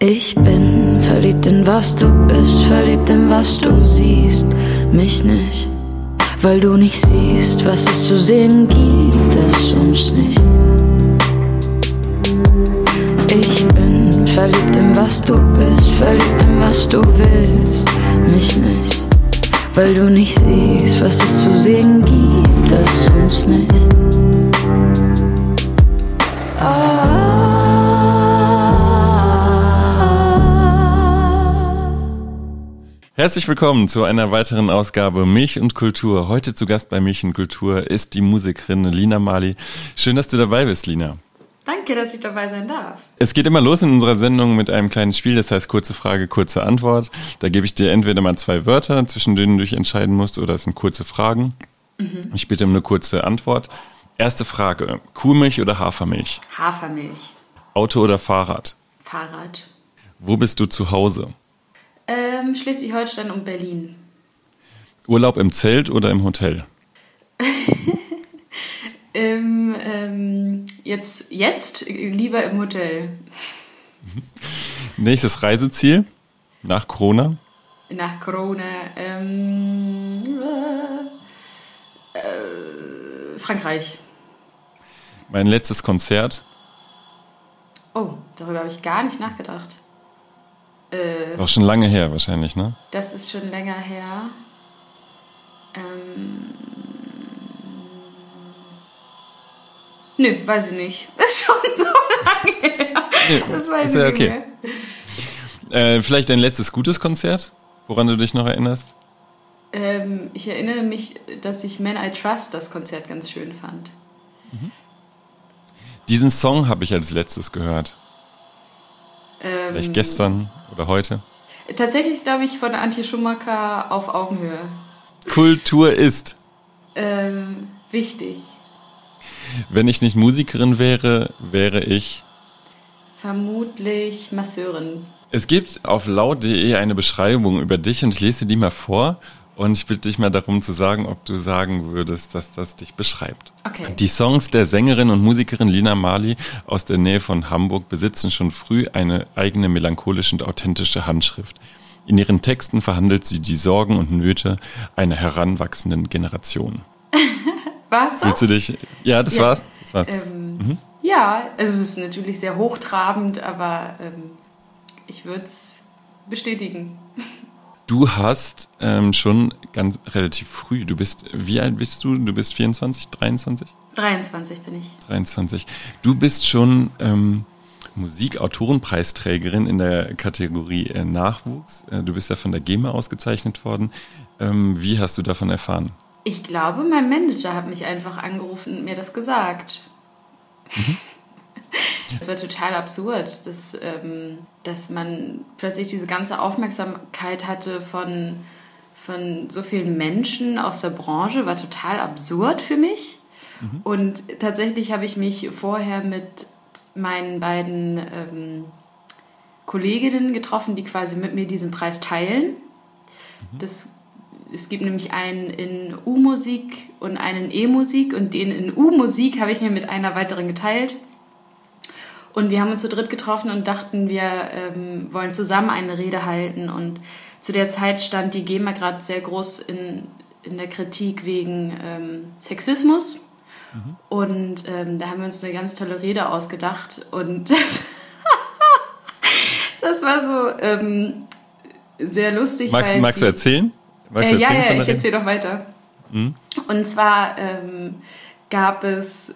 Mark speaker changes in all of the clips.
Speaker 1: Ich bin verliebt in was du bist, verliebt in was du siehst, mich nicht, weil du nicht siehst, was es zu sehen gibt, es uns nicht. Ich bin verliebt in was du bist, verliebt in was du willst, mich nicht, weil du nicht siehst, was es zu sehen gibt, es uns nicht.
Speaker 2: Herzlich willkommen zu einer weiteren Ausgabe Milch und Kultur. Heute zu Gast bei Milch und Kultur ist die Musikerin Lina Mali. Schön, dass du dabei bist, Lina.
Speaker 3: Danke, dass ich dabei sein darf.
Speaker 2: Es geht immer los in unserer Sendung mit einem kleinen Spiel, das heißt kurze Frage, kurze Antwort. Da gebe ich dir entweder mal zwei Wörter, zwischen denen du dich entscheiden musst, oder es sind kurze Fragen. Mhm. Ich bitte um eine kurze Antwort. Erste Frage: Kuhmilch oder Hafermilch?
Speaker 3: Hafermilch.
Speaker 2: Auto oder Fahrrad?
Speaker 3: Fahrrad.
Speaker 2: Wo bist du zu Hause?
Speaker 3: Ähm, Schleswig-Holstein und Berlin.
Speaker 2: Urlaub im Zelt oder im Hotel?
Speaker 3: ähm, ähm, jetzt, jetzt lieber im Hotel.
Speaker 2: Nächstes Reiseziel nach Corona?
Speaker 3: Nach Corona. Ähm, äh, äh, Frankreich.
Speaker 2: Mein letztes Konzert?
Speaker 3: Oh, darüber habe ich gar nicht nachgedacht.
Speaker 2: Äh, ist auch schon lange her wahrscheinlich, ne?
Speaker 3: Das ist schon länger her. Ähm, nö, weiß ich nicht. Ist schon so lange her. Nee, das weiß ist ich ja okay.
Speaker 2: Äh, vielleicht dein letztes gutes Konzert, woran du dich noch erinnerst?
Speaker 3: Ähm, ich erinnere mich, dass ich Man I Trust das Konzert ganz schön fand. Mhm.
Speaker 2: Diesen Song habe ich als letztes gehört. Ähm, Vielleicht gestern oder heute?
Speaker 3: Tatsächlich glaube ich von Antje Schumacher auf Augenhöhe.
Speaker 2: Kultur ist.
Speaker 3: Ähm, wichtig.
Speaker 2: Wenn ich nicht Musikerin wäre, wäre ich.
Speaker 3: Vermutlich Masseurin.
Speaker 2: Es gibt auf laut.de eine Beschreibung über dich und ich lese die mal vor. Und ich bitte dich mal darum zu sagen, ob du sagen würdest, dass das dich beschreibt.
Speaker 3: Okay.
Speaker 2: Die Songs der Sängerin und Musikerin Lina Marley aus der Nähe von Hamburg besitzen schon früh eine eigene melancholische und authentische Handschrift. In ihren Texten verhandelt sie die Sorgen und Nöte einer heranwachsenden Generation.
Speaker 3: war's das?
Speaker 2: Willst du dich? Ja, das ja. war's. Das war's.
Speaker 3: Ähm, mhm. Ja, also es ist natürlich sehr hochtrabend, aber ähm, ich würde es bestätigen.
Speaker 2: Du hast ähm, schon ganz relativ früh, du bist, wie alt bist du? Du bist 24, 23?
Speaker 3: 23 bin ich.
Speaker 2: 23. Du bist schon ähm, Musikautorenpreisträgerin in der Kategorie äh, Nachwuchs. Äh, du bist ja von der GEMA ausgezeichnet worden. Ähm, wie hast du davon erfahren?
Speaker 3: Ich glaube, mein Manager hat mich einfach angerufen und mir das gesagt. Mhm. Es war total absurd, dass, ähm, dass man plötzlich diese ganze Aufmerksamkeit hatte von, von so vielen Menschen aus der Branche, war total absurd für mich. Mhm. Und tatsächlich habe ich mich vorher mit meinen beiden ähm, Kolleginnen getroffen, die quasi mit mir diesen Preis teilen. Mhm. Das, es gibt nämlich einen in U-Musik und einen in E-Musik und den in U-Musik habe ich mir mit einer weiteren geteilt. Und wir haben uns zu dritt getroffen und dachten, wir ähm, wollen zusammen eine Rede halten. Und zu der Zeit stand die GEMA gerade sehr groß in, in der Kritik wegen ähm, Sexismus. Mhm. Und ähm, da haben wir uns eine ganz tolle Rede ausgedacht. Und das, das war so ähm, sehr lustig.
Speaker 2: Magst, magst die, du erzählen?
Speaker 3: Magst äh, du erzählen ja, ja, ich erzähle noch weiter. Mhm. Und zwar ähm, gab es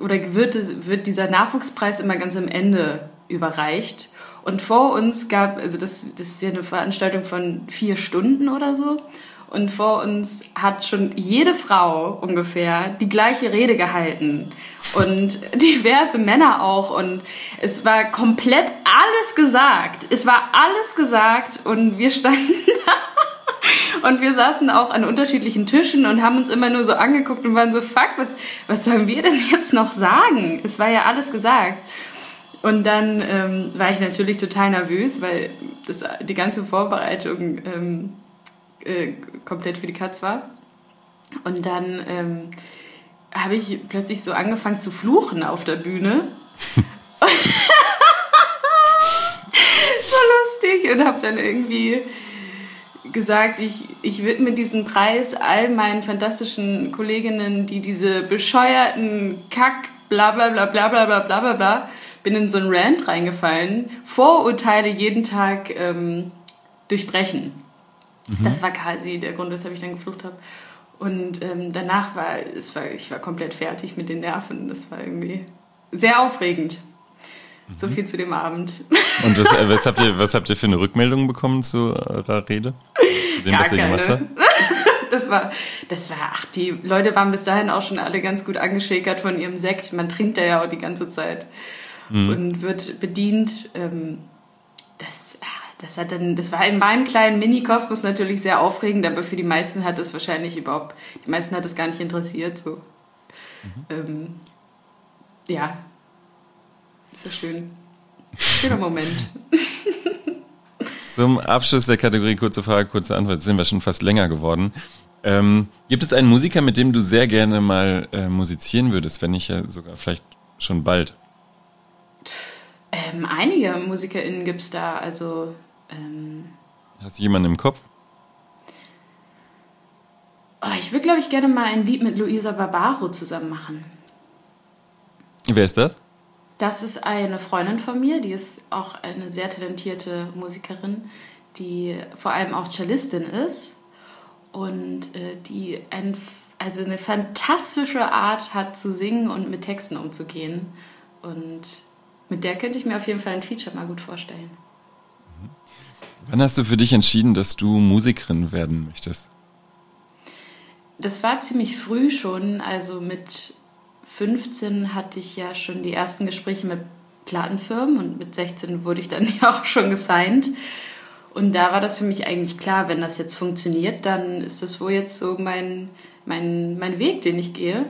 Speaker 3: oder wird, wird dieser Nachwuchspreis immer ganz am Ende überreicht. Und vor uns gab, also das, das ist ja eine Veranstaltung von vier Stunden oder so. Und vor uns hat schon jede Frau ungefähr die gleiche Rede gehalten. Und diverse Männer auch. Und es war komplett alles gesagt. Es war alles gesagt. Und wir standen da und wir saßen auch an unterschiedlichen Tischen und haben uns immer nur so angeguckt und waren so, fuck, was, was sollen wir denn jetzt noch sagen? Es war ja alles gesagt. Und dann ähm, war ich natürlich total nervös, weil das, die ganze Vorbereitung ähm, äh, komplett für die Katz war. Und dann ähm, habe ich plötzlich so angefangen zu fluchen auf der Bühne. lustig und habe dann irgendwie gesagt, ich, ich widme diesen Preis all meinen fantastischen Kolleginnen, die diese bescheuerten Kack, bla bla bla bla bla bla bla bla bla, bin in so einen Rant reingefallen, Vorurteile jeden Tag ähm, durchbrechen. Mhm. Das war quasi der Grund, weshalb ich dann geflucht habe. Und ähm, danach war, es war, ich war komplett fertig mit den Nerven. Das war irgendwie sehr aufregend. Mhm. So viel zu dem Abend.
Speaker 2: Und was, äh, was, habt ihr, was habt ihr für eine Rückmeldung bekommen zu eurer Rede?
Speaker 3: Zu dem, Gar was ihr keine. gemacht habt? Das war, das war, ach, die Leute waren bis dahin auch schon alle ganz gut angeschäkert von ihrem Sekt. Man trinkt da ja auch die ganze Zeit mhm. und wird bedient. Ähm, das, das hat dann, das war in meinem kleinen Mini-Kosmos natürlich sehr aufregend, aber für die meisten hat es wahrscheinlich überhaupt, die meisten hat es gar nicht interessiert. So. Mhm. Ähm, ja, ist so schön. Schöner Moment.
Speaker 2: Zum Abschluss der Kategorie kurze Frage, kurze Antwort sind wir schon fast länger geworden. Ähm, gibt es einen Musiker, mit dem du sehr gerne mal äh, musizieren würdest, wenn nicht ja sogar vielleicht schon bald?
Speaker 3: Ähm, einige MusikerInnen gibt es da, also. Ähm,
Speaker 2: Hast du jemanden im Kopf?
Speaker 3: Oh, ich würde, glaube ich, gerne mal ein Lied mit Luisa Barbaro zusammen machen.
Speaker 2: Wer ist das?
Speaker 3: Das ist eine Freundin von mir, die ist auch eine sehr talentierte Musikerin, die vor allem auch Cellistin ist und äh, die ein, also eine fantastische Art hat zu singen und mit Texten umzugehen. Und mit der könnte ich mir auf jeden Fall ein Feature mal gut vorstellen.
Speaker 2: Wann hast du für dich entschieden, dass du Musikerin werden möchtest?
Speaker 3: Das war ziemlich früh schon, also mit 15 hatte ich ja schon die ersten Gespräche mit Plattenfirmen und mit 16 wurde ich dann ja auch schon gesigned. Und da war das für mich eigentlich klar, wenn das jetzt funktioniert, dann ist das wohl jetzt so mein, mein, mein Weg, den ich gehe.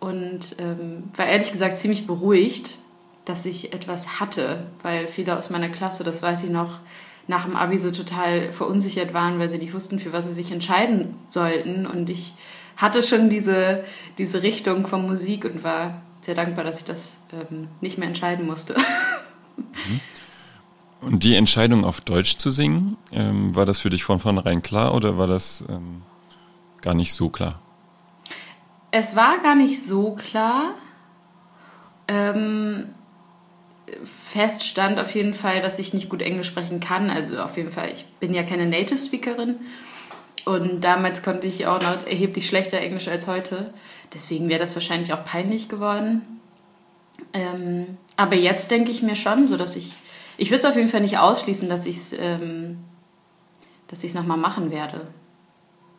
Speaker 3: Und ähm, war ehrlich gesagt ziemlich beruhigt, dass ich etwas hatte, weil viele aus meiner Klasse, das weiß ich noch, nach dem Abi so total verunsichert waren, weil sie nicht wussten, für was sie sich entscheiden sollten. Und ich hatte schon diese, diese Richtung von Musik und war sehr dankbar, dass ich das ähm, nicht mehr entscheiden musste.
Speaker 2: Mhm. Und die Entscheidung auf Deutsch zu singen, ähm, war das für dich von vornherein klar oder war das ähm, gar nicht so klar?
Speaker 3: Es war gar nicht so klar. Ähm, fest stand auf jeden Fall, dass ich nicht gut Englisch sprechen kann. Also auf jeden Fall, ich bin ja keine Native Speakerin. Und damals konnte ich auch noch erheblich schlechter Englisch als heute. Deswegen wäre das wahrscheinlich auch peinlich geworden. Ähm, aber jetzt denke ich mir schon, so dass ich, ich würde es auf jeden Fall nicht ausschließen, dass ich es ähm, nochmal machen werde.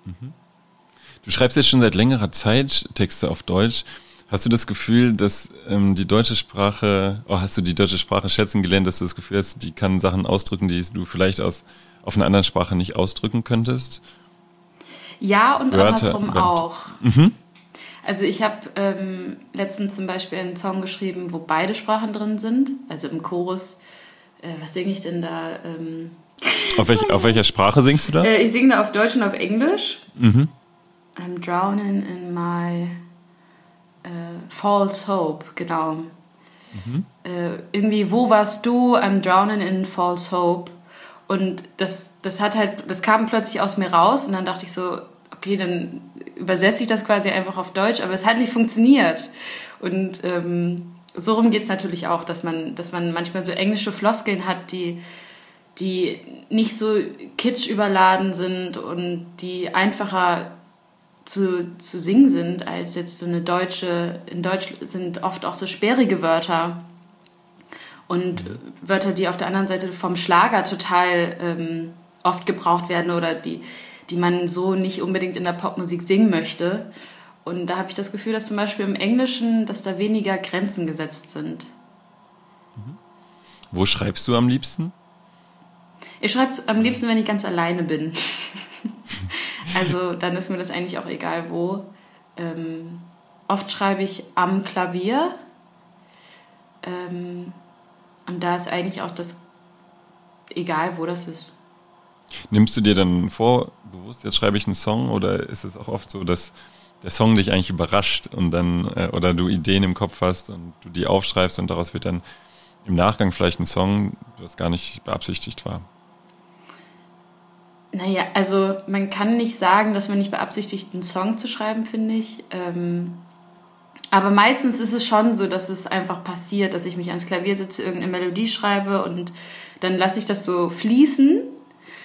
Speaker 2: Mhm. Du schreibst jetzt schon seit längerer Zeit Texte auf Deutsch. Hast du das Gefühl, dass ähm, die deutsche Sprache, oh, hast du die deutsche Sprache schätzen gelernt, dass du das Gefühl hast, die kann Sachen ausdrücken, die du vielleicht aus, auf einer anderen Sprache nicht ausdrücken könntest?
Speaker 3: Ja, und Wörter, andersrum Wörter. auch. Mhm. Also ich habe ähm, letztens zum Beispiel einen Song geschrieben, wo beide Sprachen drin sind. Also im Chorus, äh, was singe ich denn da? Ähm,
Speaker 2: auf, welch, auf, welcher Sprache singst du da?
Speaker 3: Äh, ich singe da auf Deutsch und auf Englisch. Mhm. I'm drowning in my äh, false hope, genau. Mhm. Äh, irgendwie, wo warst du? I'm drowning in false hope. Und das, das hat halt, das kam plötzlich aus mir raus und dann dachte ich so, okay, dann übersetze ich das quasi einfach auf Deutsch, aber es hat nicht funktioniert. Und ähm, so rum geht es natürlich auch, dass man, dass man manchmal so englische Floskeln hat, die, die nicht so kitsch überladen sind und die einfacher zu, zu singen sind als jetzt so eine deutsche, in Deutsch sind oft auch so sperrige Wörter und Wörter, die auf der anderen Seite vom Schlager total ähm, oft gebraucht werden oder die, die man so nicht unbedingt in der Popmusik singen möchte. Und da habe ich das Gefühl, dass zum Beispiel im Englischen, dass da weniger Grenzen gesetzt sind.
Speaker 2: Mhm. Wo schreibst du am liebsten?
Speaker 3: Ich schreibe am liebsten, wenn ich ganz alleine bin. also dann ist mir das eigentlich auch egal wo. Ähm, oft schreibe ich am Klavier. Ähm, und da ist eigentlich auch das egal, wo das ist.
Speaker 2: Nimmst du dir dann vor, bewusst, jetzt schreibe ich einen Song oder ist es auch oft so, dass der Song dich eigentlich überrascht und dann, äh, oder du Ideen im Kopf hast und du die aufschreibst und daraus wird dann im Nachgang vielleicht ein Song, das gar nicht beabsichtigt war?
Speaker 3: Naja, also man kann nicht sagen, dass man nicht beabsichtigt, einen Song zu schreiben, finde ich. Ähm, aber meistens ist es schon so, dass es einfach passiert, dass ich mich ans Klavier sitze, irgendeine Melodie schreibe und dann lasse ich das so fließen.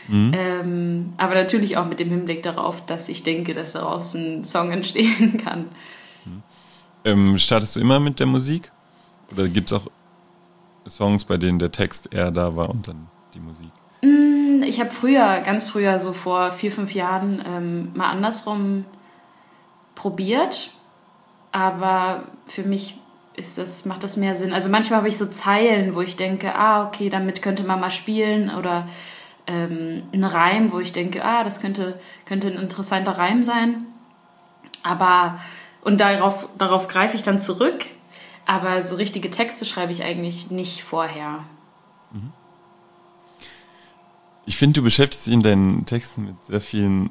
Speaker 3: Mhm. Ähm, aber natürlich auch mit dem Hinblick darauf, dass ich denke, dass daraus ein Song entstehen kann.
Speaker 2: Mhm. Ähm, startest du immer mit der Musik? Oder gibt es auch Songs, bei denen der Text eher da war und dann die Musik?
Speaker 3: Mm, ich habe früher, ganz früher, so vor vier, fünf Jahren, ähm, mal andersrum probiert. Aber für mich ist das, macht das mehr Sinn. Also manchmal habe ich so Zeilen, wo ich denke, ah, okay, damit könnte man mal spielen. Oder ähm, ein Reim, wo ich denke, ah, das könnte, könnte ein interessanter Reim sein. Aber, und darauf, darauf greife ich dann zurück. Aber so richtige Texte schreibe ich eigentlich nicht vorher. Mhm.
Speaker 2: Ich finde, du beschäftigst dich in deinen Texten mit sehr vielen,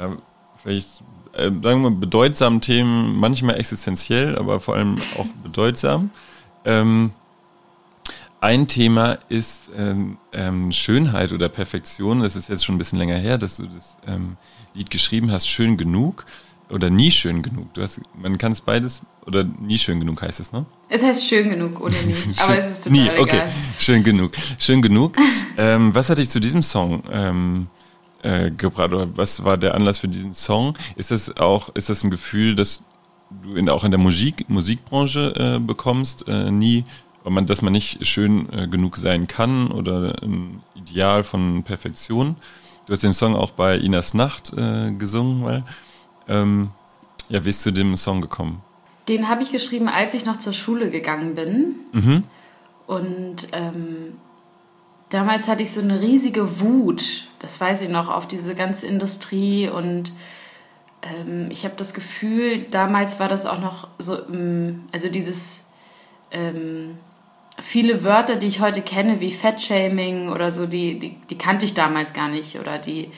Speaker 2: ja, vielleicht, äh, sagen wir mal, bedeutsamen Themen, manchmal existenziell, aber vor allem auch bedeutsam. Ähm, ein Thema ist ähm, ähm, Schönheit oder Perfektion. Es ist jetzt schon ein bisschen länger her, dass du das ähm, Lied geschrieben hast, Schön genug oder nie schön genug. Du hast, man kann es beides oder nie schön genug heißt es, ne?
Speaker 3: Es heißt schön genug oder nie, aber es ist total nie,
Speaker 2: okay. Egal. Schön genug, schön genug. ähm, was hat dich zu diesem Song ähm, äh, gebracht oder was war der Anlass für diesen Song? Ist das auch, ist das ein Gefühl, dass du in, auch in der Musik, Musikbranche äh, bekommst, äh, nie, man, dass man nicht schön äh, genug sein kann oder ein Ideal von Perfektion? Du hast den Song auch bei Inas Nacht äh, gesungen, weil ähm, ja, wie ist zu dem Song gekommen?
Speaker 3: Den habe ich geschrieben, als ich noch zur Schule gegangen bin. Mhm. Und ähm, damals hatte ich so eine riesige Wut, das weiß ich noch, auf diese ganze Industrie. Und ähm, ich habe das Gefühl, damals war das auch noch so, ähm, also dieses ähm, viele Wörter, die ich heute kenne, wie Fettshaming oder so, die, die, die kannte ich damals gar nicht. Oder die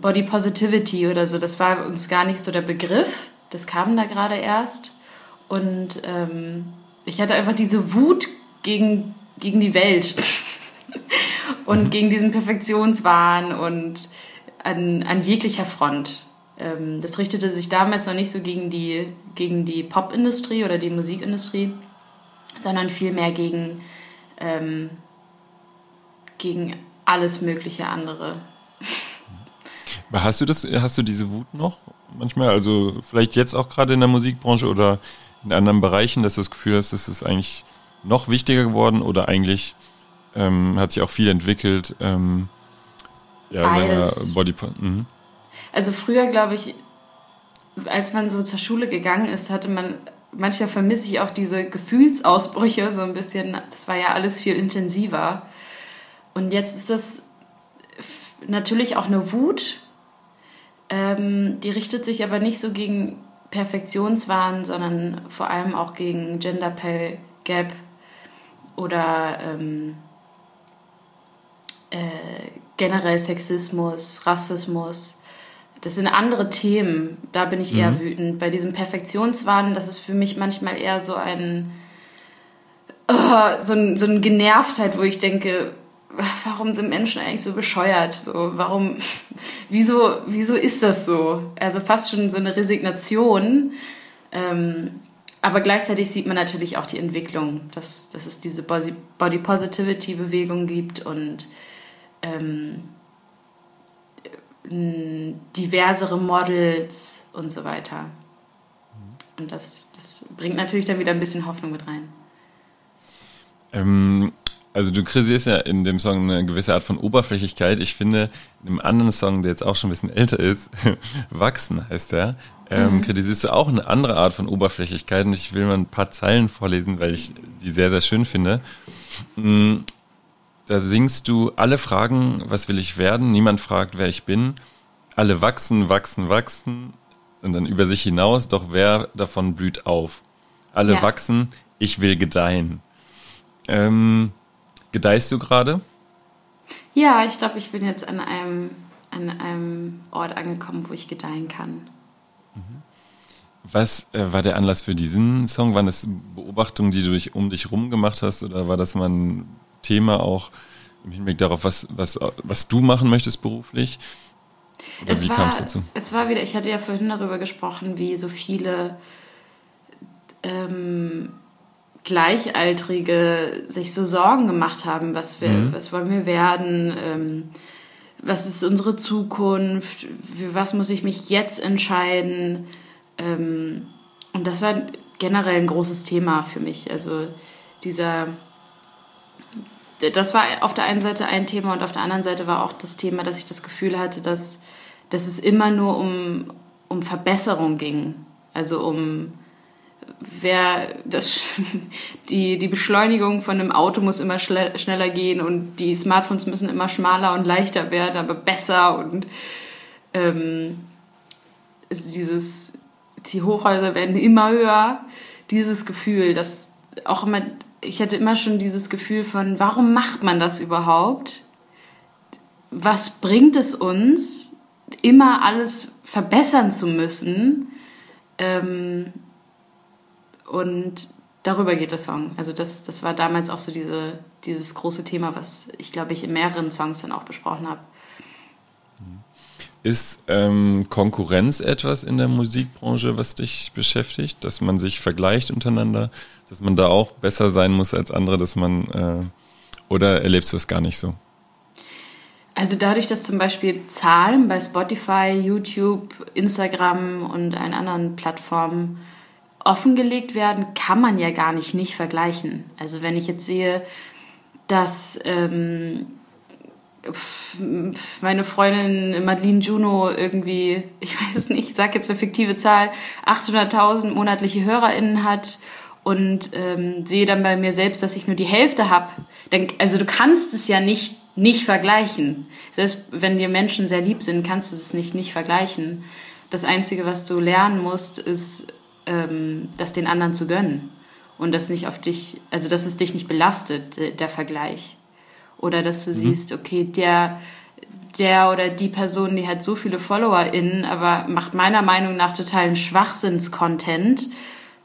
Speaker 3: Body Positivity oder so, das war uns gar nicht so der Begriff. Das kam da gerade erst. Und ähm, ich hatte einfach diese Wut gegen, gegen die Welt und mhm. gegen diesen Perfektionswahn und an, an jeglicher Front. Ähm, das richtete sich damals noch nicht so gegen die, gegen die Popindustrie oder die Musikindustrie, sondern vielmehr gegen, ähm, gegen alles mögliche andere.
Speaker 2: Hast du das, hast du diese Wut noch manchmal? Also vielleicht jetzt auch gerade in der Musikbranche oder in anderen Bereichen, dass du das Gefühl hast, es ist eigentlich noch wichtiger geworden oder eigentlich ähm, hat sich auch viel entwickelt? Ähm,
Speaker 3: ja, Beides. Body mhm. Also früher, glaube ich, als man so zur Schule gegangen ist, hatte man, manchmal vermisse ich auch diese Gefühlsausbrüche so ein bisschen. Das war ja alles viel intensiver. Und jetzt ist das natürlich auch eine Wut, ähm, die richtet sich aber nicht so gegen Perfektionswahn, sondern vor allem auch gegen Gender Pay Gap oder ähm, äh, generell Sexismus, Rassismus. Das sind andere Themen, da bin ich eher mhm. wütend. Bei diesem Perfektionswahn, das ist für mich manchmal eher so ein, oh, so, ein so eine Genervtheit, wo ich denke, warum sind Menschen eigentlich so bescheuert? So, warum, wieso, wieso ist das so? Also fast schon so eine Resignation. Ähm, aber gleichzeitig sieht man natürlich auch die Entwicklung, dass, dass es diese Body Positivity Bewegung gibt und ähm, diversere Models und so weiter. Und das, das bringt natürlich dann wieder ein bisschen Hoffnung mit rein.
Speaker 2: Ähm, also du kritisierst ja in dem Song eine gewisse Art von Oberflächlichkeit. Ich finde, in einem anderen Song, der jetzt auch schon ein bisschen älter ist, Wachsen heißt der, ähm, mhm. kritisierst du auch eine andere Art von Oberflächlichkeit. Und ich will mal ein paar Zeilen vorlesen, weil ich die sehr, sehr schön finde. Da singst du, alle fragen, was will ich werden? Niemand fragt, wer ich bin. Alle wachsen, wachsen, wachsen und dann über sich hinaus, doch wer davon blüht auf? Alle ja. wachsen, ich will gedeihen. Ähm, Gedeihst du gerade?
Speaker 3: Ja, ich glaube, ich bin jetzt an einem, an einem Ort angekommen, wo ich gedeihen kann.
Speaker 2: Was äh, war der Anlass für diesen Song? Waren das Beobachtungen, die du dich um dich rum gemacht hast oder war das mal ein Thema auch im Hinblick darauf, was, was, was du machen möchtest beruflich?
Speaker 3: Oder es wie kam es dazu? Es war wieder, ich hatte ja vorhin darüber gesprochen, wie so viele ähm, Gleichaltrige sich so Sorgen gemacht haben, was, wir, mhm. was wollen wir werden, ähm, was ist unsere Zukunft, für was muss ich mich jetzt entscheiden. Ähm, und das war generell ein großes Thema für mich. Also dieser, das war auf der einen Seite ein Thema und auf der anderen Seite war auch das Thema, dass ich das Gefühl hatte, dass, dass es immer nur um, um Verbesserung ging. Also um wer das, die, die Beschleunigung von einem Auto muss immer schneller gehen und die Smartphones müssen immer schmaler und leichter werden, aber besser und ähm, ist dieses, die Hochhäuser werden immer höher. Dieses Gefühl, dass auch immer, ich hatte immer schon dieses Gefühl von, warum macht man das überhaupt? Was bringt es uns, immer alles verbessern zu müssen? Ähm, und darüber geht der Song. Also das, das war damals auch so diese, dieses große Thema, was ich glaube ich in mehreren Songs dann auch besprochen habe.
Speaker 2: Ist ähm, Konkurrenz etwas in der Musikbranche, was dich beschäftigt, dass man sich vergleicht untereinander, dass man da auch besser sein muss als andere, dass man äh, oder erlebst du es gar nicht so?
Speaker 3: Also dadurch, dass zum Beispiel Zahlen bei Spotify, YouTube, Instagram und allen anderen Plattformen offengelegt werden, kann man ja gar nicht nicht vergleichen. Also wenn ich jetzt sehe, dass ähm, meine Freundin Madeline Juno irgendwie, ich weiß es nicht, ich sage jetzt eine fiktive Zahl, 800.000 monatliche HörerInnen hat und ähm, sehe dann bei mir selbst, dass ich nur die Hälfte habe. Also du kannst es ja nicht nicht vergleichen. Selbst wenn dir Menschen sehr lieb sind, kannst du es nicht nicht vergleichen. Das Einzige, was du lernen musst, ist ähm, das den anderen zu gönnen und das nicht auf dich, also dass es dich nicht belastet, der Vergleich. Oder dass du mhm. siehst, okay, der, der oder die Person, die hat so viele FollowerInnen, aber macht meiner Meinung nach totalen Schwachsinns-Content,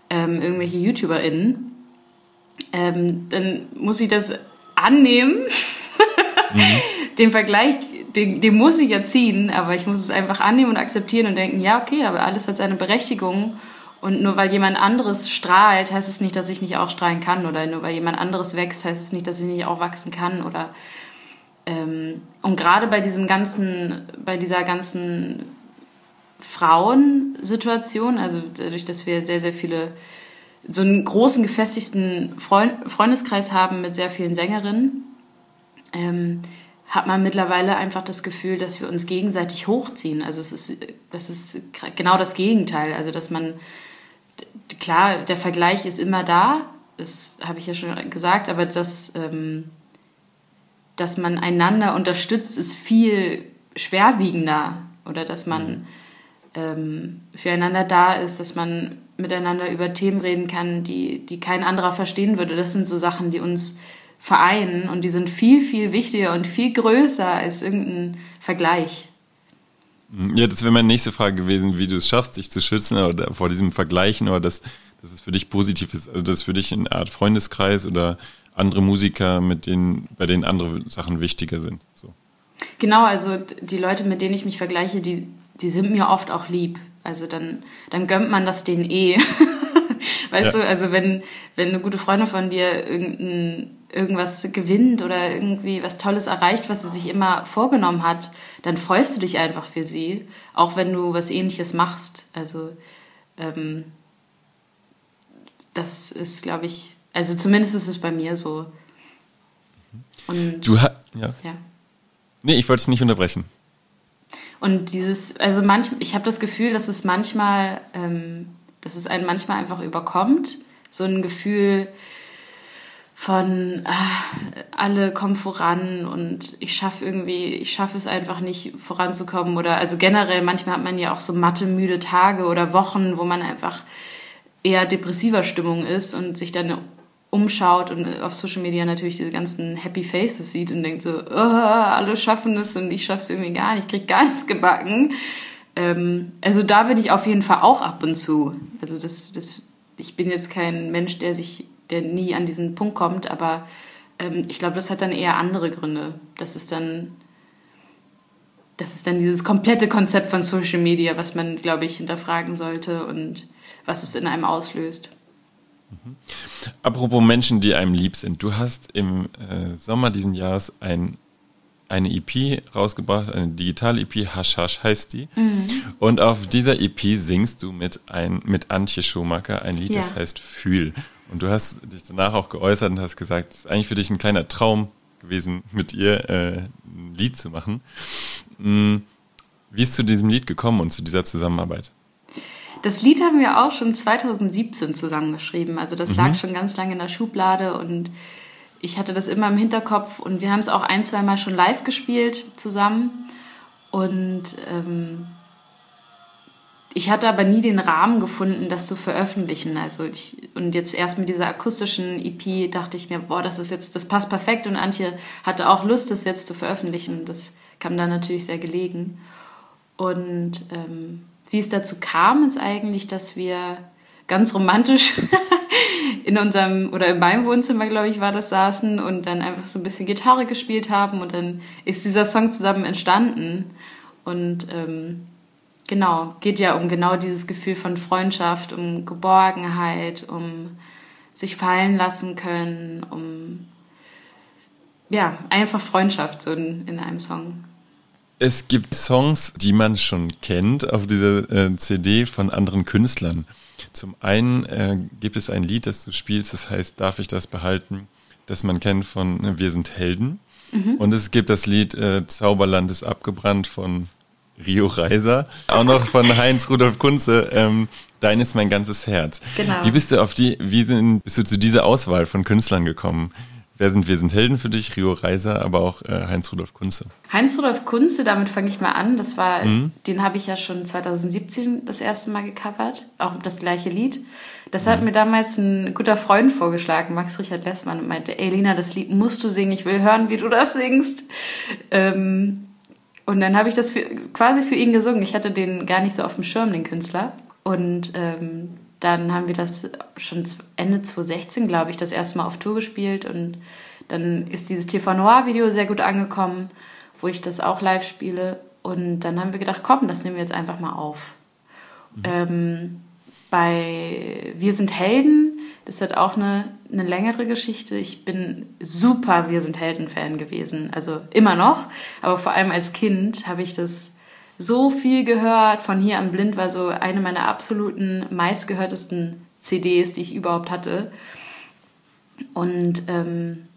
Speaker 3: ähm, irgendwelche YouTuberInnen, ähm, dann muss ich das annehmen. mhm. Den Vergleich, den, den muss ich ja ziehen, aber ich muss es einfach annehmen und akzeptieren und denken, ja, okay, aber alles hat seine Berechtigung und nur weil jemand anderes strahlt, heißt es nicht, dass ich nicht auch strahlen kann. Oder nur weil jemand anderes wächst, heißt es nicht, dass ich nicht auch wachsen kann. Oder ähm, und gerade bei diesem ganzen, bei dieser ganzen Frauensituation, also dadurch, dass wir sehr, sehr viele, so einen großen gefestigten Freund, Freundeskreis haben mit sehr vielen Sängerinnen, ähm, hat man mittlerweile einfach das Gefühl, dass wir uns gegenseitig hochziehen. Also es ist, das ist genau das Gegenteil. Also dass man klar, der Vergleich ist immer da, das habe ich ja schon gesagt, aber dass, ähm, dass man einander unterstützt, ist viel schwerwiegender oder dass man mhm. ähm, füreinander da ist, dass man miteinander über Themen reden kann, die, die kein anderer verstehen würde. Das sind so Sachen, die uns vereinen und die sind viel, viel wichtiger und viel größer als irgendein Vergleich.
Speaker 2: Ja, das wäre meine nächste Frage gewesen, wie du es schaffst, dich zu schützen oder vor diesem Vergleichen oder dass, dass es für dich positiv ist, also dass es für dich eine Art Freundeskreis oder andere Musiker, mit denen, bei denen andere Sachen wichtiger sind. So.
Speaker 3: Genau, also die Leute, mit denen ich mich vergleiche, die, die sind mir oft auch lieb. Also dann, dann gönnt man das denen eh. weißt ja. du, also wenn, wenn eine gute Freundin von dir irgendein irgendwas gewinnt oder irgendwie was Tolles erreicht, was sie sich immer vorgenommen hat, dann freust du dich einfach für sie, auch wenn du was Ähnliches machst. Also ähm, das ist, glaube ich, also zumindest ist es bei mir so.
Speaker 2: Und, du hast, ja. ja. Nee, ich wollte dich nicht unterbrechen.
Speaker 3: Und dieses, also manch, ich habe das Gefühl, dass es manchmal, ähm, dass es einen manchmal einfach überkommt, so ein Gefühl, von ah, alle kommen voran und ich schaffe irgendwie, ich schaffe es einfach nicht voranzukommen oder also generell manchmal hat man ja auch so matte müde Tage oder Wochen, wo man einfach eher depressiver Stimmung ist und sich dann umschaut und auf Social Media natürlich diese ganzen Happy Faces sieht und denkt so, oh, alle schaffen es und ich schaffe es irgendwie gar nicht, ich krieg gar nichts gebacken. Ähm, also da bin ich auf jeden Fall auch ab und zu. Also das, das, ich bin jetzt kein Mensch, der sich, der nie an diesen Punkt kommt, aber ähm, ich glaube, das hat dann eher andere Gründe. Das ist dann, das ist dann dieses komplette Konzept von Social Media, was man, glaube ich, hinterfragen sollte und was es in einem auslöst.
Speaker 2: Mhm. Apropos Menschen, die einem lieb sind. Du hast im äh, Sommer diesen Jahres ein, eine EP rausgebracht, eine digitale EP, Hasch Hasch heißt die. Mhm. Und auf dieser EP singst du mit, ein, mit Antje Schumacher ein Lied, ja. das heißt Fühl. Und du hast dich danach auch geäußert und hast gesagt, es ist eigentlich für dich ein kleiner Traum gewesen, mit ihr äh, ein Lied zu machen. Mhm. Wie ist zu diesem Lied gekommen und zu dieser Zusammenarbeit?
Speaker 3: Das Lied haben wir auch schon 2017 zusammengeschrieben. Also das mhm. lag schon ganz lange in der Schublade und ich hatte das immer im Hinterkopf und wir haben es auch ein, zwei Mal schon live gespielt zusammen. Und ähm, ich hatte aber nie den Rahmen gefunden, das zu veröffentlichen. Also ich, und jetzt erst mit dieser akustischen EP dachte ich mir, boah, das ist jetzt, das passt perfekt. Und Antje hatte auch Lust, das jetzt zu veröffentlichen. Das kam dann natürlich sehr gelegen. Und ähm, wie es dazu kam, ist eigentlich, dass wir ganz romantisch in unserem oder in meinem Wohnzimmer, glaube ich, war das, saßen und dann einfach so ein bisschen Gitarre gespielt haben und dann ist dieser Song zusammen entstanden. Und ähm, genau, geht ja um genau dieses Gefühl von Freundschaft, um Geborgenheit, um sich fallen lassen können, um ja, einfach Freundschaft so in, in einem Song.
Speaker 2: Es gibt Songs, die man schon kennt auf dieser äh, CD von anderen Künstlern. Zum einen äh, gibt es ein Lied, das du spielst, das heißt Darf ich das behalten, das man kennt von äh, Wir sind Helden. Mhm. Und es gibt das Lied äh, Zauberland ist abgebrannt von Rio Reiser, auch noch von Heinz Rudolf Kunze. Ähm, Dein ist mein ganzes Herz. Genau. Wie bist du auf die, wie sind, bist du zu dieser Auswahl von Künstlern gekommen? Wer sind Wir sind Helden für dich? Rio Reiser, aber auch äh, Heinz-Rudolf Kunze.
Speaker 3: Heinz-Rudolf Kunze, damit fange ich mal an. Das war, mhm. den habe ich ja schon 2017 das erste Mal gecovert. Auch das gleiche Lied. Das mhm. hat mir damals ein guter Freund vorgeschlagen, Max Richard Lessmann, und meinte, ey Lina, das Lied musst du singen, ich will hören, wie du das singst. Ähm, und dann habe ich das für, quasi für ihn gesungen. Ich hatte den gar nicht so auf dem Schirm, den Künstler. Und ähm, dann haben wir das schon Ende 2016, glaube ich, das erste Mal auf Tour gespielt und dann ist dieses TV Noir Video sehr gut angekommen, wo ich das auch live spiele. Und dann haben wir gedacht, komm, das nehmen wir jetzt einfach mal auf. Mhm. Ähm, bei Wir sind Helden, das hat auch eine, eine längere Geschichte. Ich bin super Wir sind Helden-Fan gewesen. Also immer noch, aber vor allem als Kind habe ich das so viel gehört. Von hier an blind war so eine meiner absoluten meistgehörtesten CDs, die ich überhaupt hatte. Und ähm,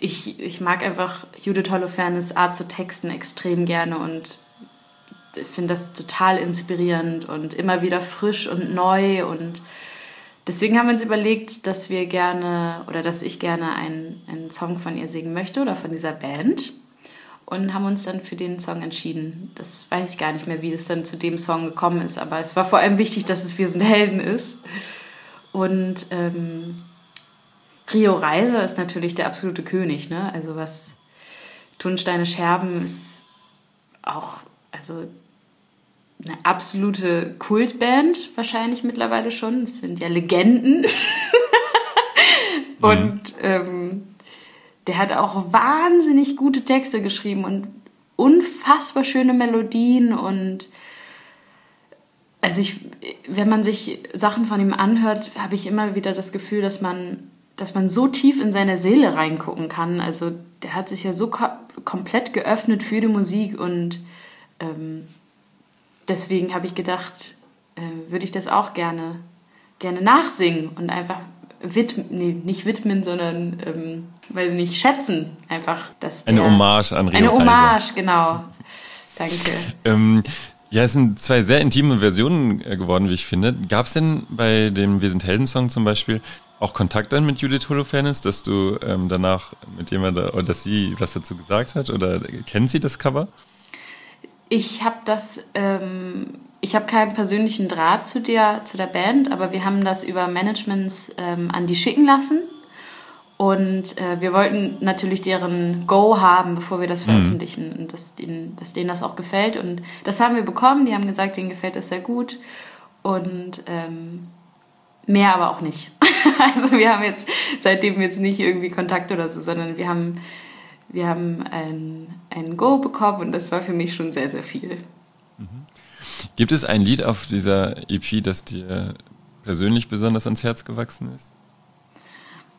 Speaker 3: ich, ich mag einfach Judith Holofernes Art zu texten extrem gerne und finde das total inspirierend und immer wieder frisch und neu und deswegen haben wir uns überlegt, dass wir gerne oder dass ich gerne einen, einen Song von ihr singen möchte oder von dieser Band und haben uns dann für den Song entschieden. Das weiß ich gar nicht mehr, wie es dann zu dem Song gekommen ist, aber es war vor allem wichtig, dass es Wir sind Helden ist. Und ähm, Rio Reiser ist natürlich der absolute König, ne? Also was Tunsteine Scherben ist auch, also eine absolute Kultband wahrscheinlich mittlerweile schon. Es sind ja Legenden. Und ähm, der hat auch wahnsinnig gute Texte geschrieben und unfassbar schöne Melodien und also ich, wenn man sich Sachen von ihm anhört, habe ich immer wieder das Gefühl, dass man, dass man so tief in seine Seele reingucken kann. Also der hat sich ja so ko komplett geöffnet für die Musik und ähm, deswegen habe ich gedacht, äh, würde ich das auch gerne, gerne nachsingen und einfach widmen, nee, nicht widmen, sondern ähm, weiß nicht, schätzen einfach. Dass
Speaker 2: der, eine Hommage an
Speaker 3: Rio Eine Hommage, genau. Danke.
Speaker 2: Ähm, ja, es sind zwei sehr intime Versionen äh, geworden, wie ich finde. Gab es denn bei dem Wir sind Helden-Song zum Beispiel auch Kontakt dann mit Judith Holofernes, dass du ähm, danach mit jemandem oder dass sie was dazu gesagt hat? Oder kennt sie das Cover?
Speaker 3: Ich habe das ähm, ich habe keinen persönlichen Draht zu der, zu der Band, aber wir haben das über Managements ähm, an die schicken lassen. Und äh, wir wollten natürlich deren Go haben, bevor wir das mhm. veröffentlichen und dass denen, dass denen das auch gefällt. Und das haben wir bekommen. Die haben gesagt, denen gefällt das sehr gut. Und ähm, mehr aber auch nicht. also wir haben jetzt seitdem jetzt nicht irgendwie Kontakt oder so, sondern wir haben, wir haben ein, ein Go bekommen und das war für mich schon sehr, sehr viel. Mhm.
Speaker 2: Gibt es ein Lied auf dieser EP, das dir persönlich besonders ans Herz gewachsen ist?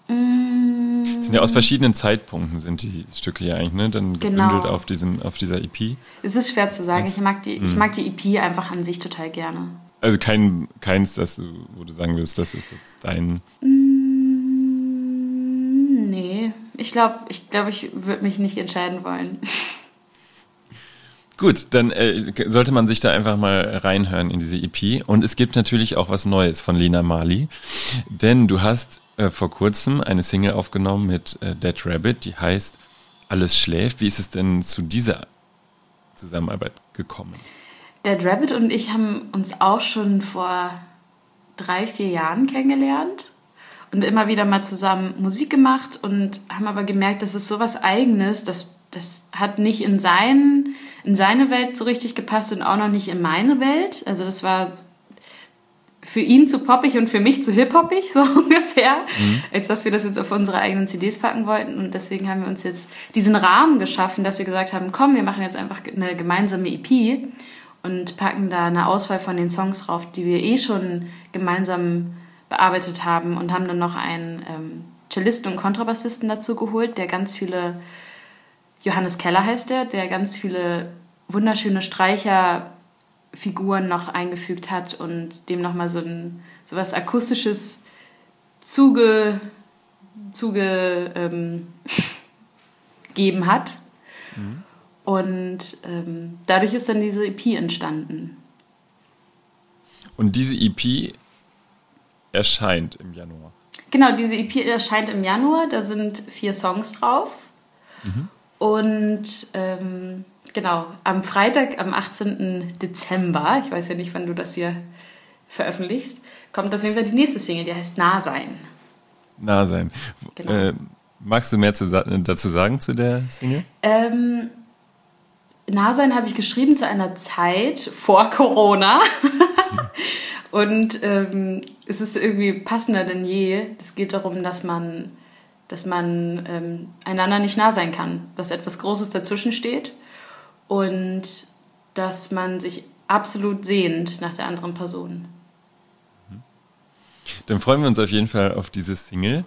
Speaker 2: Mm. sind ja aus verschiedenen Zeitpunkten sind die Stücke ja eigentlich, ne? Dann genau. gebündelt auf, diesem, auf dieser EP.
Speaker 3: Es ist schwer zu sagen. Ich mag, die, ich mm. mag die EP einfach an sich total gerne.
Speaker 2: Also kein, keins, das wo du sagen würdest, das ist jetzt dein.
Speaker 3: Mm, glaube, ich, glaub, ich würde mich nicht entscheiden wollen.
Speaker 2: Gut, dann äh, sollte man sich da einfach mal reinhören in diese EP. Und es gibt natürlich auch was Neues von Lena Mali. Denn du hast äh, vor kurzem eine Single aufgenommen mit äh, Dead Rabbit, die heißt Alles schläft. Wie ist es denn zu dieser Zusammenarbeit gekommen?
Speaker 3: Dead Rabbit und ich haben uns auch schon vor drei, vier Jahren kennengelernt und immer wieder mal zusammen Musik gemacht und haben aber gemerkt, das ist sowas Eigenes, das, das hat nicht in seinen in seine Welt so richtig gepasst und auch noch nicht in meine Welt. Also das war für ihn zu poppig und für mich zu hip-hoppig, so ungefähr, mhm. als dass wir das jetzt auf unsere eigenen CDs packen wollten. Und deswegen haben wir uns jetzt diesen Rahmen geschaffen, dass wir gesagt haben, komm, wir machen jetzt einfach eine gemeinsame EP und packen da eine Auswahl von den Songs drauf, die wir eh schon gemeinsam bearbeitet haben und haben dann noch einen ähm, Cellisten und Kontrabassisten dazu geholt, der ganz viele Johannes Keller heißt der, der ganz viele wunderschöne Streicherfiguren noch eingefügt hat und dem nochmal so ein so was Akustisches zuge, zuge ähm, hat. Mhm. Und ähm, dadurch ist dann diese EP entstanden.
Speaker 2: Und diese EP erscheint im Januar.
Speaker 3: Genau, diese EP erscheint im Januar. Da sind vier Songs drauf. Mhm. Und ähm, genau, am Freitag, am 18. Dezember, ich weiß ja nicht, wann du das hier veröffentlichst, kommt auf jeden Fall die nächste Single, die heißt Nahsein.
Speaker 2: Nahsein. Genau. Äh, magst du mehr zu, dazu sagen zu der Single?
Speaker 3: Ähm, Nahsein habe ich geschrieben zu einer Zeit vor Corona. Und ähm, es ist irgendwie passender denn je. Es geht darum, dass man dass man ähm, einander nicht nah sein kann, dass etwas Großes dazwischen steht und dass man sich absolut sehnt nach der anderen Person.
Speaker 2: Dann freuen wir uns auf jeden Fall auf diese Single.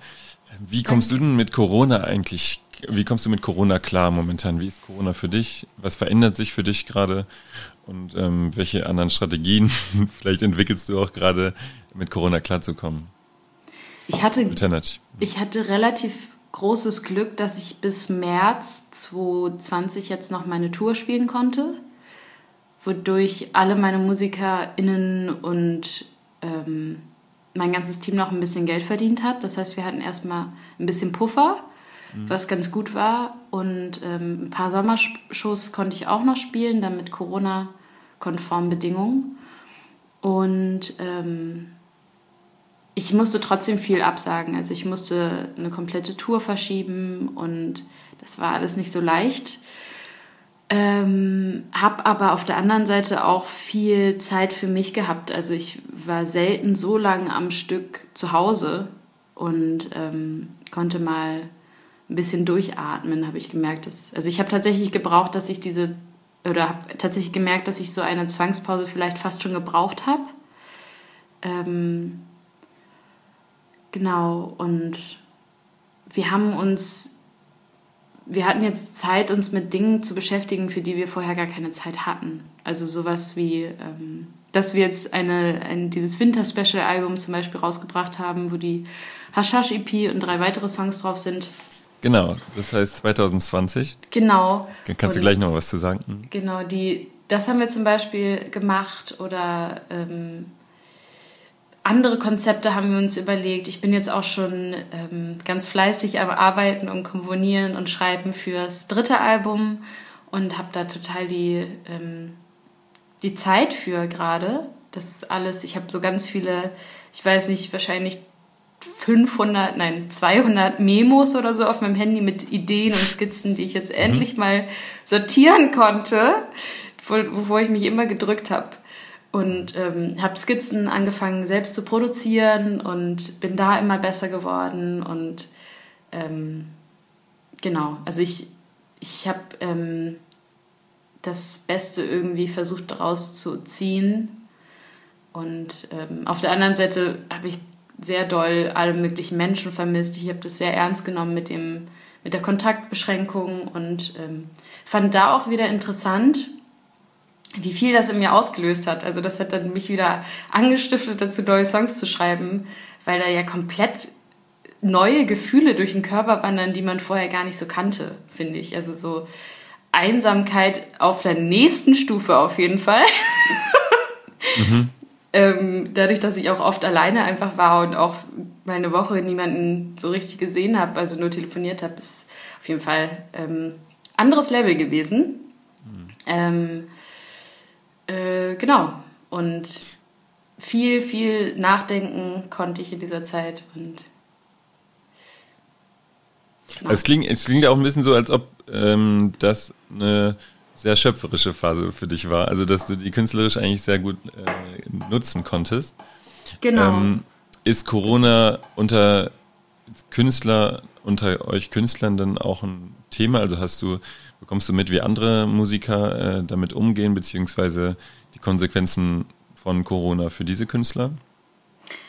Speaker 2: Wie kommst du denn mit Corona eigentlich, wie kommst du mit Corona klar momentan? Wie ist Corona für dich? Was verändert sich für dich gerade? Und ähm, welche anderen Strategien vielleicht entwickelst du auch gerade, mit Corona klarzukommen?
Speaker 3: Ich hatte, ich hatte relativ großes Glück, dass ich bis März 2020 jetzt noch meine Tour spielen konnte, wodurch alle meine MusikerInnen und ähm, mein ganzes Team noch ein bisschen Geld verdient hat. Das heißt, wir hatten erstmal ein bisschen Puffer, mhm. was ganz gut war. Und ähm, ein paar Sommershows konnte ich auch noch spielen, dann mit Corona-konformen Bedingungen. Und ähm, ich musste trotzdem viel absagen. Also ich musste eine komplette Tour verschieben und das war alles nicht so leicht. Ähm, hab aber auf der anderen Seite auch viel Zeit für mich gehabt. Also ich war selten so lange am Stück zu Hause und ähm, konnte mal ein bisschen durchatmen, habe ich gemerkt. Dass, also ich habe tatsächlich gebraucht, dass ich diese, oder habe tatsächlich gemerkt, dass ich so eine Zwangspause vielleicht fast schon gebraucht habe. Ähm, Genau, und wir haben uns, wir hatten jetzt Zeit, uns mit Dingen zu beschäftigen, für die wir vorher gar keine Zeit hatten. Also sowas wie, ähm, dass wir jetzt eine, ein, dieses Winter-Special-Album zum Beispiel rausgebracht haben, wo die Hashash-EP und drei weitere Songs drauf sind.
Speaker 2: Genau, das heißt 2020.
Speaker 3: Genau.
Speaker 2: Kannst du gleich noch was zu sagen?
Speaker 3: Genau, die, das haben wir zum Beispiel gemacht oder ähm, andere Konzepte haben wir uns überlegt. Ich bin jetzt auch schon ähm, ganz fleißig am Arbeiten und Komponieren und Schreiben fürs dritte Album und habe da total die, ähm, die Zeit für gerade. Das ist alles, ich habe so ganz viele, ich weiß nicht, wahrscheinlich 500, nein, 200 Memos oder so auf meinem Handy mit Ideen und Skizzen, die ich jetzt mhm. endlich mal sortieren konnte, wovor ich mich immer gedrückt habe. Und ähm, habe Skizzen angefangen selbst zu produzieren und bin da immer besser geworden. Und ähm, genau, also ich, ich habe ähm, das Beste irgendwie versucht daraus zu ziehen. Und ähm, auf der anderen Seite habe ich sehr doll alle möglichen Menschen vermisst. Ich habe das sehr ernst genommen mit, dem, mit der Kontaktbeschränkung und ähm, fand da auch wieder interessant, wie viel das in mir ausgelöst hat. Also das hat dann mich wieder angestiftet, dazu neue Songs zu schreiben, weil da ja komplett neue Gefühle durch den Körper wandern, die man vorher gar nicht so kannte, finde ich. Also so Einsamkeit auf der nächsten Stufe auf jeden Fall. mhm. ähm, dadurch, dass ich auch oft alleine einfach war und auch meine Woche niemanden so richtig gesehen habe, also nur telefoniert habe, ist auf jeden Fall ähm, anderes Level gewesen. Mhm. Ähm, äh, genau. Und viel, viel nachdenken konnte ich in dieser Zeit und
Speaker 2: Genau. Es, klingt, es klingt auch ein bisschen so, als ob ähm, das eine sehr schöpferische Phase für dich war. Also, dass du die künstlerisch eigentlich sehr gut äh, nutzen konntest.
Speaker 3: Genau. Ähm,
Speaker 2: ist Corona unter Künstler, unter euch Künstlern dann auch ein Thema? Also hast du, bekommst du mit, wie andere Musiker äh, damit umgehen, beziehungsweise die Konsequenzen von Corona für diese Künstler?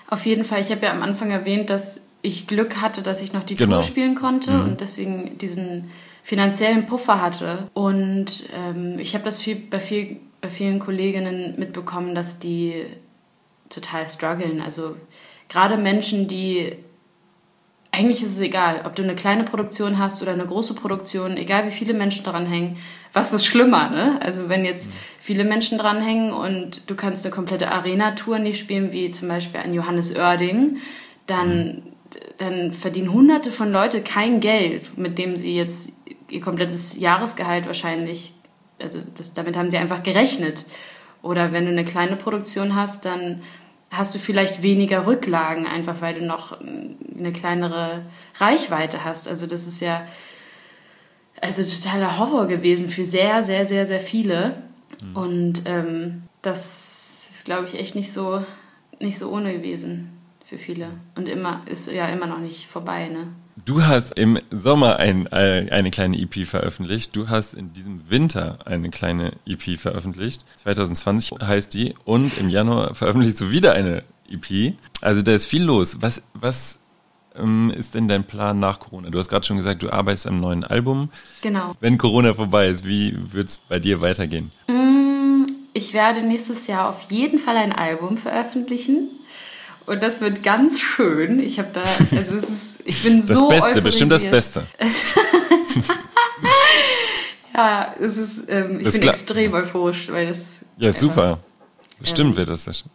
Speaker 3: Auf jeden Fall. Ich habe ja am Anfang erwähnt, dass ich Glück hatte, dass ich noch die genau. Tour spielen konnte mhm. und deswegen diesen finanziellen Puffer hatte. Und ähm, ich habe das viel, bei, viel, bei vielen Kolleginnen mitbekommen, dass die total strugglen. Also gerade Menschen, die eigentlich ist es egal, ob du eine kleine Produktion hast oder eine große Produktion, egal wie viele Menschen daran hängen, was ist schlimmer, ne? Also wenn jetzt viele Menschen dran hängen und du kannst eine komplette Arena-Tour nicht spielen, wie zum Beispiel an Johannes Oerding, dann dann verdienen hunderte von Leute kein Geld, mit dem sie jetzt ihr komplettes Jahresgehalt wahrscheinlich, also das, damit haben sie einfach gerechnet. Oder wenn du eine kleine Produktion hast, dann hast du vielleicht weniger Rücklagen, einfach weil du noch eine kleinere Reichweite hast. Also das ist ja also totaler Horror gewesen für sehr, sehr, sehr, sehr viele. Mhm. Und ähm, das ist, glaube ich, echt nicht so, nicht so ohne gewesen für viele. Und immer ist ja immer noch nicht vorbei, ne?
Speaker 2: Du hast im Sommer ein, äh, eine kleine EP veröffentlicht. Du hast in diesem Winter eine kleine EP veröffentlicht. 2020 heißt die. Und im Januar veröffentlichst du wieder eine EP. Also da ist viel los. Was, was ähm, ist denn dein Plan nach Corona? Du hast gerade schon gesagt, du arbeitest am neuen Album.
Speaker 3: Genau.
Speaker 2: Wenn Corona vorbei ist, wie wird es bei dir weitergehen?
Speaker 3: Mm, ich werde nächstes Jahr auf jeden Fall ein Album veröffentlichen. Und das wird ganz schön. Ich habe da, also es ist, ich bin
Speaker 2: das
Speaker 3: so.
Speaker 2: Das Beste, bestimmt das Beste.
Speaker 3: ja, es ist, ähm, ich das bin extrem euphorisch, weil das.
Speaker 2: Ja, super. Bestimmt ähm, wird das sehr schön.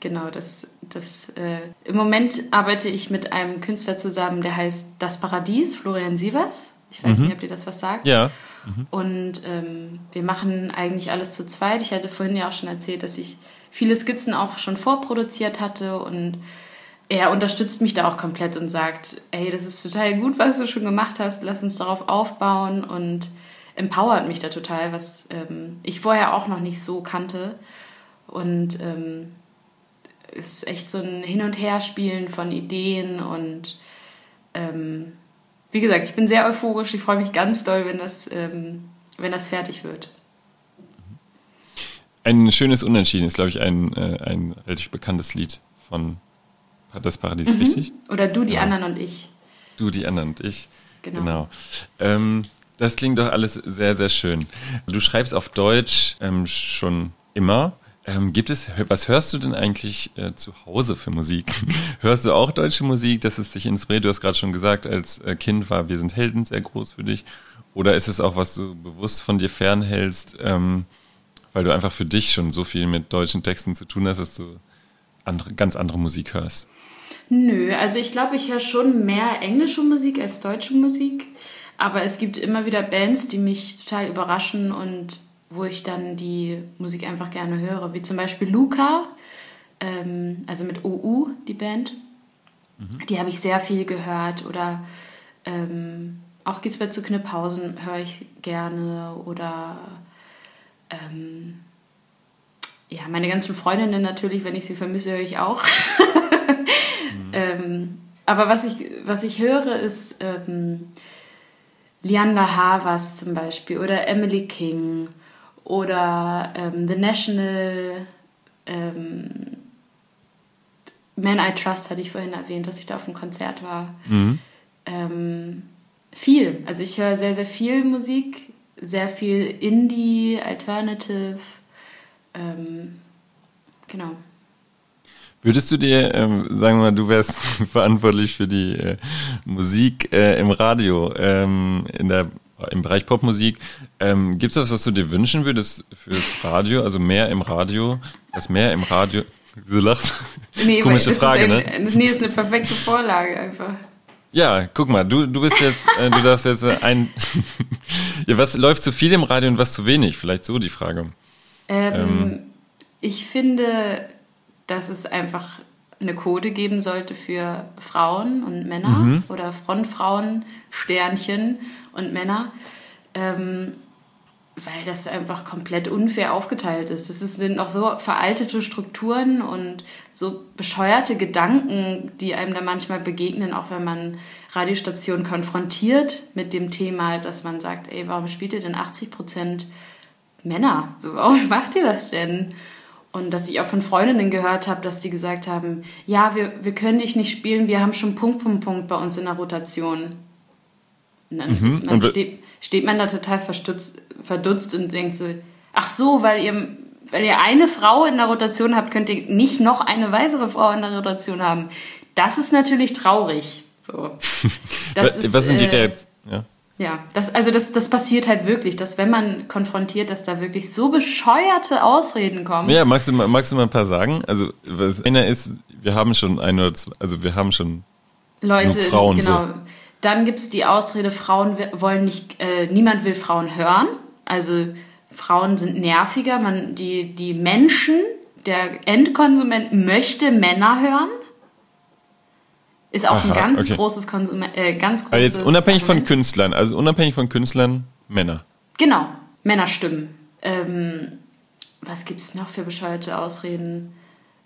Speaker 3: Genau, das, das, äh, im Moment arbeite ich mit einem Künstler zusammen, der heißt Das Paradies, Florian Sievers. Ich weiß mhm. nicht, ob dir das was sagt.
Speaker 2: Ja.
Speaker 3: Mhm. Und ähm, wir machen eigentlich alles zu zweit. Ich hatte vorhin ja auch schon erzählt, dass ich viele Skizzen auch schon vorproduziert hatte und er unterstützt mich da auch komplett und sagt, ey, das ist total gut, was du schon gemacht hast, lass uns darauf aufbauen und empowert mich da total, was ähm, ich vorher auch noch nicht so kannte. Und ähm, ist echt so ein Hin- und Herspielen von Ideen und ähm, wie gesagt, ich bin sehr euphorisch, ich freue mich ganz doll, wenn das, ähm, wenn das fertig wird.
Speaker 2: Ein schönes Unentschieden ist, glaube ich, ein, äh, ein relativ bekanntes Lied von Das Paradies, mhm. richtig?
Speaker 3: Oder Du, die ja. anderen und ich.
Speaker 2: Du, die anderen und ich. Genau. genau. Ähm, das klingt doch alles sehr, sehr schön. Du schreibst auf Deutsch ähm, schon immer. Ähm, gibt es, was hörst du denn eigentlich äh, zu Hause für Musik? hörst du auch deutsche Musik, dass es dich inspiriert? Du hast gerade schon gesagt, als äh, Kind war Wir sind Helden sehr groß für dich. Oder ist es auch, was du bewusst von dir fernhältst? Ähm, weil du einfach für dich schon so viel mit deutschen Texten zu tun hast, dass du andere, ganz andere Musik hörst?
Speaker 3: Nö, also ich glaube, ich höre schon mehr englische Musik als deutsche Musik. Aber es gibt immer wieder Bands, die mich total überraschen und wo ich dann die Musik einfach gerne höre. Wie zum Beispiel Luca, ähm, also mit OU, die Band. Mhm. Die habe ich sehr viel gehört. Oder ähm, auch Gisbert zu Knipphausen höre ich gerne. Oder ähm, ja, meine ganzen Freundinnen natürlich, wenn ich sie vermisse, höre ich auch. mhm. ähm, aber was ich, was ich höre, ist ähm, Lianda Havas zum Beispiel oder Emily King oder ähm, The National ähm, Man I Trust hatte ich vorhin erwähnt, dass ich da auf dem Konzert war. Mhm. Ähm, viel. Also ich höre sehr, sehr viel Musik, sehr viel Indie, Alternative. Ähm, genau.
Speaker 2: Würdest du dir, ähm, sagen wir mal, du wärst verantwortlich für die äh, Musik äh, im Radio, ähm, in der, im Bereich Popmusik. Ähm, Gibt es was, was du dir wünschen würdest fürs Radio, also mehr im Radio, das mehr im Radio? Wieso lachst
Speaker 3: nee, Komische Frage, ein, ne? Nee, ist eine perfekte Vorlage einfach.
Speaker 2: Ja, guck mal, du, du bist jetzt, äh, du darfst jetzt äh, ein. ja, was läuft zu viel im Radio und was zu wenig? Vielleicht so die Frage.
Speaker 3: Ähm, ähm. ich finde, dass es einfach eine Code geben sollte für Frauen und Männer mhm. oder Frontfrauen, Sternchen und Männer, ähm, weil das einfach komplett unfair aufgeteilt ist. Das sind noch so veraltete Strukturen und so bescheuerte Gedanken, die einem da manchmal begegnen, auch wenn man Radiostationen konfrontiert mit dem Thema, dass man sagt, ey, warum spielt ihr denn 80 Prozent Männer? So, warum macht ihr das denn? Und dass ich auch von Freundinnen gehört habe, dass die gesagt haben, ja, wir, wir können dich nicht spielen, wir haben schon Punkt, Punkt, Punkt bei uns in der Rotation. Und dann, mhm. dann steht, steht man da total verdutzt und denkt so, ach so, weil ihr, weil ihr eine Frau in der Rotation habt, könnt ihr nicht noch eine weitere Frau in der Rotation haben. Das ist natürlich traurig. So.
Speaker 2: Das was, ist, was sind die äh? Ja.
Speaker 3: Ja, das, also das, das passiert halt wirklich, dass wenn man konfrontiert, dass da wirklich so bescheuerte Ausreden kommen.
Speaker 2: Ja, magst du mal, magst du mal ein paar sagen? Also, einer ist, wir haben schon ein oder zwei, also wir haben schon
Speaker 3: Leute, Frauen. Genau. So. Dann gibt es die Ausrede, Frauen wollen nicht, äh, niemand will Frauen hören. Also Frauen sind nerviger. Man, die, die Menschen, der Endkonsument möchte Männer hören. Ist auch Aha, ein ganz okay. großes Konsument, äh, ganz großes.
Speaker 2: Also jetzt unabhängig Argument. von Künstlern, also unabhängig von Künstlern, Männer.
Speaker 3: Genau, Männerstimmen. Ähm, was gibt es noch für bescheuerte Ausreden?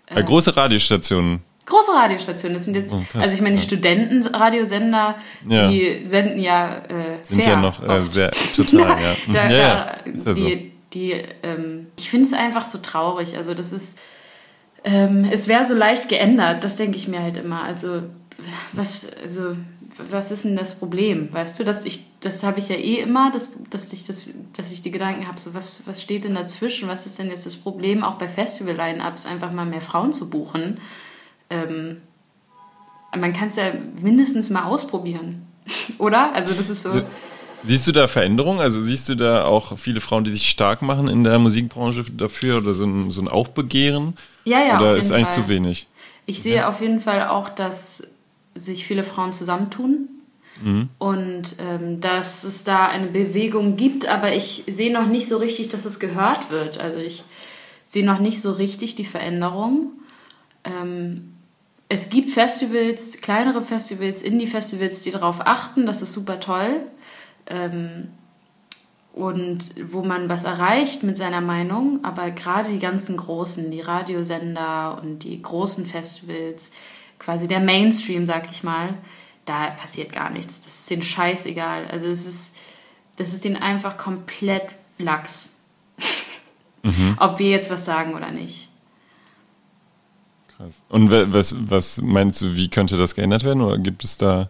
Speaker 2: Äh, große Radiostationen.
Speaker 3: Große Radiostationen, das sind jetzt, oh, also ich meine, die ja. Studentenradiosender, ja. die senden ja äh,
Speaker 2: Sind fair ja noch äh, sehr, total, ja.
Speaker 3: da, ja, ja. Da, die, so. die, ähm, ich finde es einfach so traurig, also das ist, ähm, es wäre so leicht geändert, das denke ich mir halt immer, also was, also, was ist denn das Problem? Weißt du, dass ich, das habe ich ja eh immer, dass, dass ich das, dass ich die Gedanken habe, so was, was steht denn dazwischen? Was ist denn jetzt das Problem, auch bei Festival-Line-Ups einfach mal mehr Frauen zu buchen? Ähm, man kann es ja mindestens mal ausprobieren, oder? Also das ist so.
Speaker 2: Siehst du da Veränderungen? Also siehst du da auch viele Frauen, die sich stark machen in der Musikbranche dafür oder so ein, so ein Aufbegehren?
Speaker 3: Ja, ja.
Speaker 2: Oder ist eigentlich Fall. zu wenig?
Speaker 3: Ich sehe ja. auf jeden Fall auch, dass sich viele Frauen zusammentun mhm. und ähm, dass es da eine Bewegung gibt, aber ich sehe noch nicht so richtig, dass es gehört wird. Also ich sehe noch nicht so richtig die Veränderung. Ähm, es gibt Festivals, kleinere Festivals, Indie-Festivals, die darauf achten, das ist super toll. Ähm, und wo man was erreicht mit seiner Meinung, aber gerade die ganzen großen, die Radiosender und die großen Festivals, quasi der Mainstream, sag ich mal, da passiert gar nichts. Das ist denen scheißegal. Also es ist, das ist denen einfach komplett lax. Mhm. Ob wir jetzt was sagen oder nicht.
Speaker 2: Krass. Und was, was meinst du, wie könnte das geändert werden? Oder gibt es da,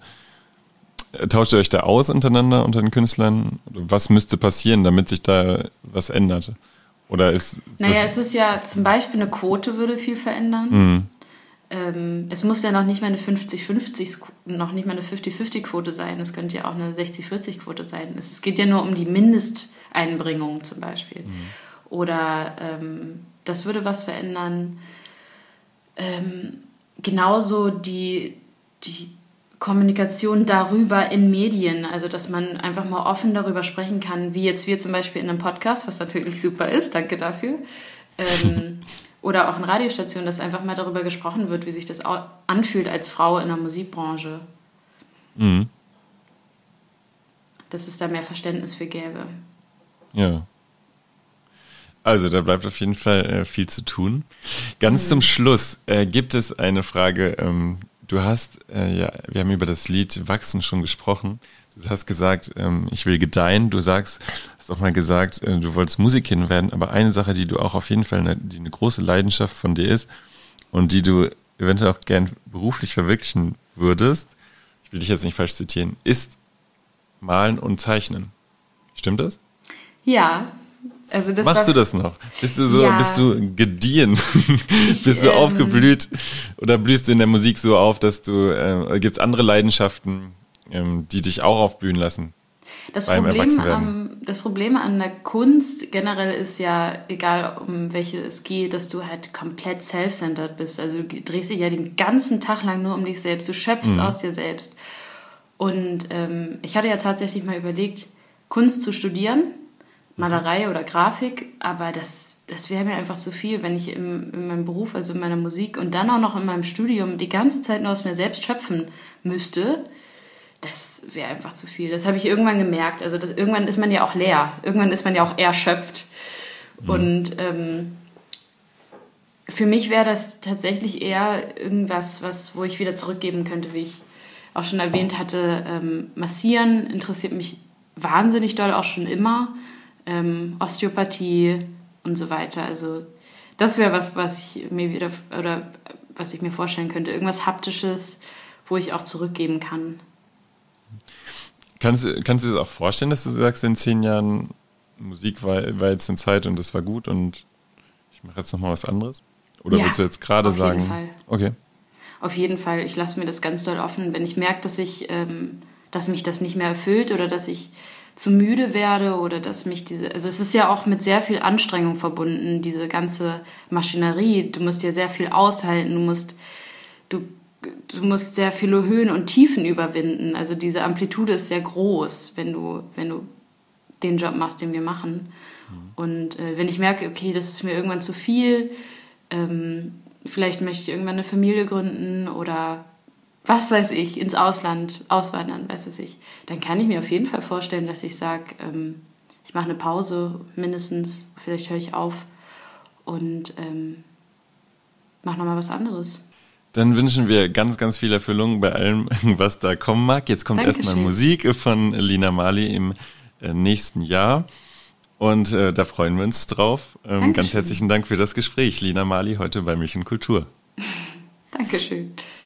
Speaker 2: tauscht ihr euch da aus untereinander, unter den Künstlern? Was müsste passieren, damit sich da was ändert? Oder ist.
Speaker 3: Naja, es ist ja zum Beispiel eine Quote würde viel verändern. Mhm ähm, es muss ja noch nicht mal eine 50-50, noch nicht mal eine 50-50-Quote sein. Es könnte ja auch eine 60-40-Quote sein. Es, geht ja nur um die Mindesteinbringung zum Beispiel. Mhm. Oder ähm, das würde was verändern. Ähm, genauso die, die Kommunikation darüber in Medien, also dass man einfach mal offen darüber sprechen kann, wie jetzt wir zum Beispiel in einem Podcast, was natürlich super ist, danke dafür. Ähm, oder auch in Radiostationen, dass einfach mal darüber gesprochen wird, wie sich das anfühlt als Frau in der Musikbranche. Mhm. Dass es da mehr Verständnis für gäbe.
Speaker 2: Ja. Also, da bleibt auf jeden Fall äh, viel zu tun. Ganz mhm. zum Schluss äh, gibt es eine Frage. Ähm, du hast, äh, ja, wir haben über das Lied Wachsen schon gesprochen. Du hast gesagt, ähm, ich will gedeihen. Du sagst, hast auch mal gesagt, äh, du wolltest Musikerin werden. Aber eine Sache, die du auch auf jeden Fall, eine, die eine große Leidenschaft von dir ist und die du eventuell auch gern beruflich verwirklichen würdest, ich will dich jetzt nicht falsch zitieren, ist Malen und Zeichnen. Stimmt das?
Speaker 3: Ja,
Speaker 2: also Machst du das noch? Bist du so, ja. bist du gediehen? Ich, bist du ähm, aufgeblüht? Oder blühst du in der Musik so auf, dass du, äh, gibt es andere Leidenschaften, ähm, die dich auch aufblühen lassen?
Speaker 3: Das Problem, am, das Problem an der Kunst generell ist ja, egal um welche es geht, dass du halt komplett self-centered bist. Also du drehst dich ja den ganzen Tag lang nur um dich selbst. Du schöpfst mhm. aus dir selbst. Und ähm, ich hatte ja tatsächlich mal überlegt, Kunst zu studieren Malerei oder Grafik, aber das, das wäre mir einfach zu viel, wenn ich im, in meinem Beruf, also in meiner Musik und dann auch noch in meinem Studium die ganze Zeit nur aus mir selbst schöpfen müsste. Das wäre einfach zu viel. Das habe ich irgendwann gemerkt. Also das, irgendwann ist man ja auch leer. Irgendwann ist man ja auch erschöpft. Mhm. Und ähm, für mich wäre das tatsächlich eher irgendwas, was, wo ich wieder zurückgeben könnte, wie ich auch schon erwähnt hatte. Ähm, Massieren interessiert mich wahnsinnig doll, auch schon immer ähm, Osteopathie und so weiter. Also das wäre was, was ich mir wieder oder was ich mir vorstellen könnte. Irgendwas Haptisches, wo ich auch zurückgeben kann.
Speaker 2: Kannst, kannst du dir auch vorstellen, dass du sagst, in zehn Jahren Musik war, war jetzt eine Zeit und das war gut und ich mache jetzt nochmal was anderes? Oder ja, willst du jetzt gerade sagen? Auf jeden Fall. Okay.
Speaker 3: Auf jeden Fall. Ich lasse mir das ganz doll offen. Wenn ich merke, dass ich, ähm, dass mich das nicht mehr erfüllt oder dass ich zu müde werde oder dass mich diese, also es ist ja auch mit sehr viel Anstrengung verbunden, diese ganze Maschinerie. Du musst ja sehr viel aushalten, du musst, du, du musst sehr viele Höhen und Tiefen überwinden. Also diese Amplitude ist sehr groß, wenn du, wenn du den Job machst, den wir machen. Mhm. Und äh, wenn ich merke, okay, das ist mir irgendwann zu viel, ähm, vielleicht möchte ich irgendwann eine Familie gründen oder was weiß ich, ins Ausland auswandern, weiß was ich, dann kann ich mir auf jeden Fall vorstellen, dass ich sage, ähm, ich mache eine Pause mindestens, vielleicht höre ich auf und ähm, mache nochmal was anderes.
Speaker 2: Dann wünschen wir ganz, ganz viel Erfüllung bei allem, was da kommen mag. Jetzt kommt erstmal Musik von Lina Mali im äh, nächsten Jahr. Und äh, da freuen wir uns drauf. Ähm, ganz herzlichen Dank für das Gespräch, Lina Mali, heute bei Milch und Kultur.
Speaker 3: Dankeschön.